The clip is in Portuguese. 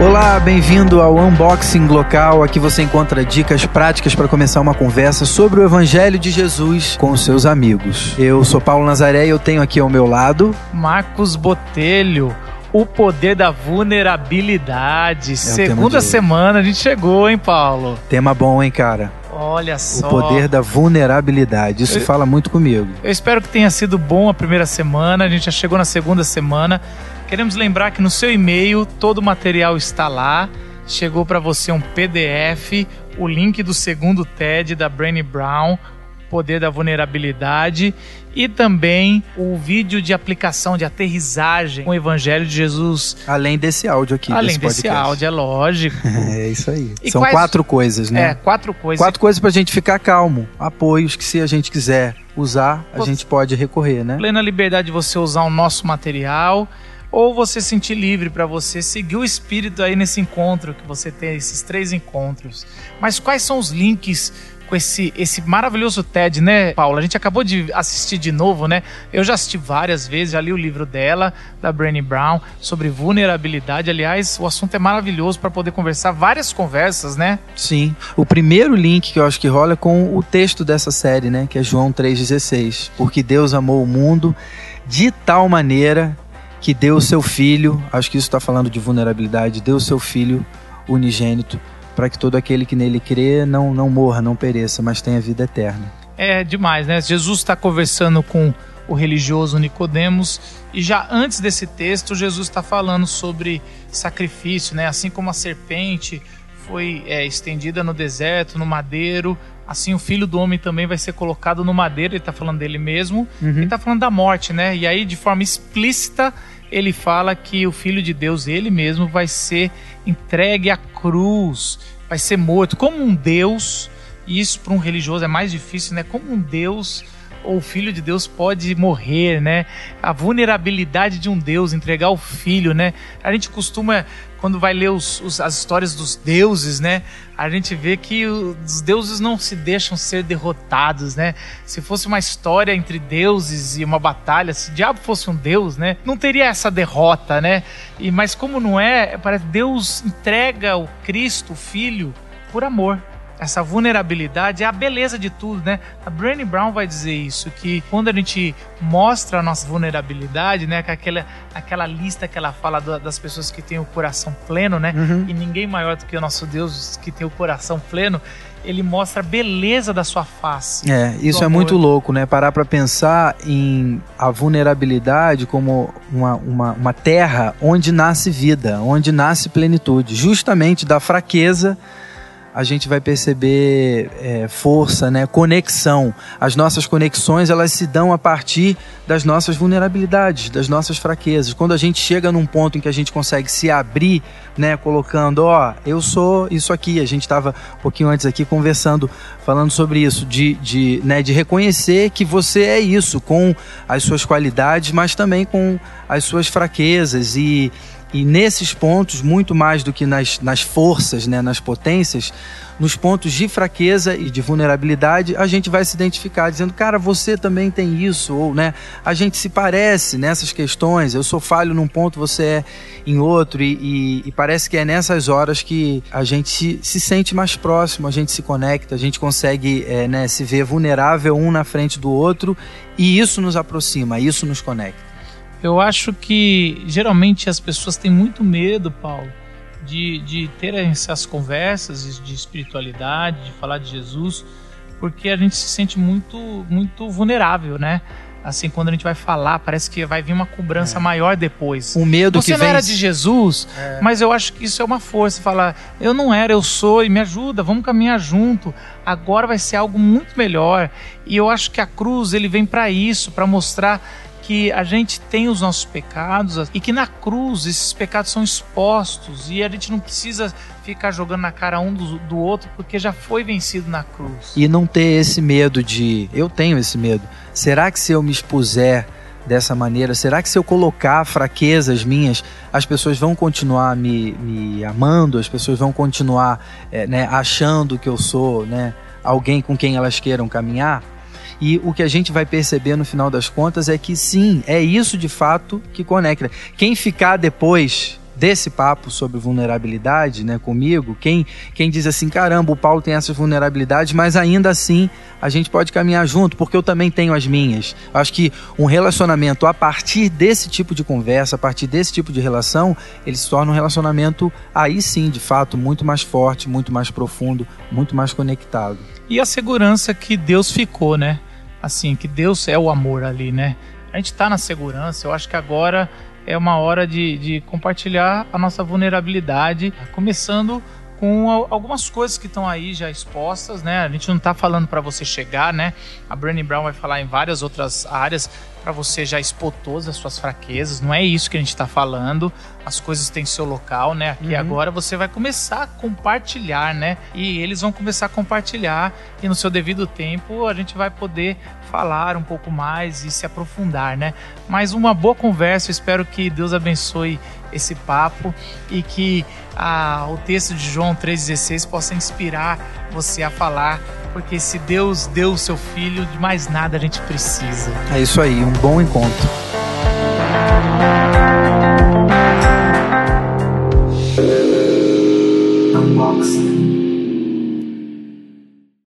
Olá, bem-vindo ao Unboxing Local. Aqui você encontra dicas práticas para começar uma conversa sobre o Evangelho de Jesus com os seus amigos. Eu sou Paulo Nazaré e eu tenho aqui ao meu lado Marcos Botelho. O poder da vulnerabilidade. Segunda semana a gente chegou, hein, Paulo? Tema bom, hein, cara? Olha só. O poder da vulnerabilidade. Isso eu, fala muito comigo. Eu espero que tenha sido bom a primeira semana. A gente já chegou na segunda semana. Queremos lembrar que no seu e-mail todo o material está lá. Chegou para você um PDF, o link do segundo TED da Brené Brown, Poder da Vulnerabilidade, e também o vídeo de aplicação, de aterrissagem com o Evangelho de Jesus. Além desse áudio aqui. Além desse, desse áudio, é lógico. é isso aí. E São quais... quatro coisas, né? É, quatro coisas. Quatro coisas pra gente ficar calmo. Apoios que se a gente quiser usar, a gente pode recorrer, né? Plena liberdade de você usar o nosso material ou você sentir livre para você seguir o espírito aí nesse encontro que você tem esses três encontros. Mas quais são os links com esse, esse maravilhoso TED, né, Paula? A gente acabou de assistir de novo, né? Eu já assisti várias vezes, já li o livro dela, da Brené Brown, sobre vulnerabilidade. Aliás, o assunto é maravilhoso para poder conversar várias conversas, né? Sim. O primeiro link que eu acho que rola é com o texto dessa série, né? Que é João 3,16. Porque Deus amou o mundo de tal maneira que deu o seu filho, acho que isso está falando de vulnerabilidade, deu o seu filho unigênito para que todo aquele que nele crê não, não morra, não pereça, mas tenha vida eterna. É demais, né? Jesus está conversando com o religioso Nicodemos e já antes desse texto Jesus está falando sobre sacrifício, né? Assim como a serpente foi é, estendida no deserto, no madeiro, assim o filho do homem também vai ser colocado no madeiro, ele está falando dele mesmo, uhum. ele está falando da morte, né? E aí, de forma explícita, ele fala que o filho de Deus, ele mesmo, vai ser entregue à cruz, vai ser morto como um Deus. E isso para um religioso é mais difícil, né? Como um Deus ou o filho de Deus pode morrer, né? A vulnerabilidade de um Deus, entregar o filho, né? A gente costuma, quando vai ler os, os, as histórias dos deuses, né? A gente vê que os deuses não se deixam ser derrotados, né? Se fosse uma história entre deuses e uma batalha, se o diabo fosse um deus, né? Não teria essa derrota, né? E, mas como não é, parece Deus entrega o Cristo, o Filho, por amor essa vulnerabilidade é a beleza de tudo, né? A Brené Brown vai dizer isso, que quando a gente mostra a nossa vulnerabilidade, né? Com aquela, aquela lista que ela fala das pessoas que têm o coração pleno, né? Uhum. E ninguém maior do que o nosso Deus que tem o coração pleno, ele mostra a beleza da sua face. É, isso é muito louco, né? Parar para pensar em a vulnerabilidade como uma, uma, uma terra onde nasce vida, onde nasce plenitude, justamente da fraqueza a gente vai perceber é, força, né? conexão. As nossas conexões elas se dão a partir das nossas vulnerabilidades, das nossas fraquezas. Quando a gente chega num ponto em que a gente consegue se abrir, né? colocando, ó, eu sou isso aqui. A gente estava um pouquinho antes aqui conversando, falando sobre isso, de, de, né? de reconhecer que você é isso, com as suas qualidades, mas também com as suas fraquezas e e nesses pontos, muito mais do que nas, nas forças, né, nas potências, nos pontos de fraqueza e de vulnerabilidade, a gente vai se identificar dizendo, cara, você também tem isso, ou né, a gente se parece nessas questões, eu sou falho num ponto, você é em outro, e, e, e parece que é nessas horas que a gente se, se, sente mais próximo, a gente se conecta, a gente consegue é, né, se ver vulnerável um na frente do outro, e isso nos aproxima, isso nos conecta. Eu acho que geralmente as pessoas têm muito medo, Paulo, de, de ter essas conversas de espiritualidade, de falar de Jesus, porque a gente se sente muito, muito vulnerável, né? Assim, quando a gente vai falar, parece que vai vir uma cobrança é. maior depois. O medo Você que não vem... era de Jesus, é. mas eu acho que isso é uma força. Falar, eu não era, eu sou, e me ajuda, vamos caminhar junto. Agora vai ser algo muito melhor. E eu acho que a cruz, ele vem para isso, para mostrar que a gente tem os nossos pecados e que na cruz esses pecados são expostos e a gente não precisa ficar jogando na cara um do, do outro porque já foi vencido na cruz. E não ter esse medo de. Eu tenho esse medo. Será que se eu me expuser dessa maneira? Será que se eu colocar fraquezas minhas, as pessoas vão continuar me, me amando? As pessoas vão continuar é, né, achando que eu sou né, alguém com quem elas queiram caminhar? E o que a gente vai perceber no final das contas é que sim, é isso de fato que conecta. Quem ficar depois desse papo sobre vulnerabilidade, né, comigo, quem, quem diz assim, caramba, o Paulo tem essas vulnerabilidades, mas ainda assim a gente pode caminhar junto, porque eu também tenho as minhas. Acho que um relacionamento a partir desse tipo de conversa, a partir desse tipo de relação, ele se torna um relacionamento aí sim, de fato, muito mais forte, muito mais profundo, muito mais conectado. E a segurança que Deus ficou, né? Assim, que Deus é o amor ali, né? A gente está na segurança, eu acho que agora é uma hora de, de compartilhar a nossa vulnerabilidade, começando com algumas coisas que estão aí já expostas, né? A gente não está falando para você chegar, né? A Brené Brown vai falar em várias outras áreas para você já expor todas as suas fraquezas. Não é isso que a gente está falando. As coisas têm seu local, né? Aqui uhum. agora você vai começar a compartilhar, né? E eles vão começar a compartilhar e no seu devido tempo a gente vai poder falar um pouco mais e se aprofundar, né? Mas uma boa conversa. espero que Deus abençoe esse papo e que ah, o texto de João 3,16 possa inspirar você a falar, porque se Deus deu o seu filho, de mais nada a gente precisa. É isso aí, um bom encontro.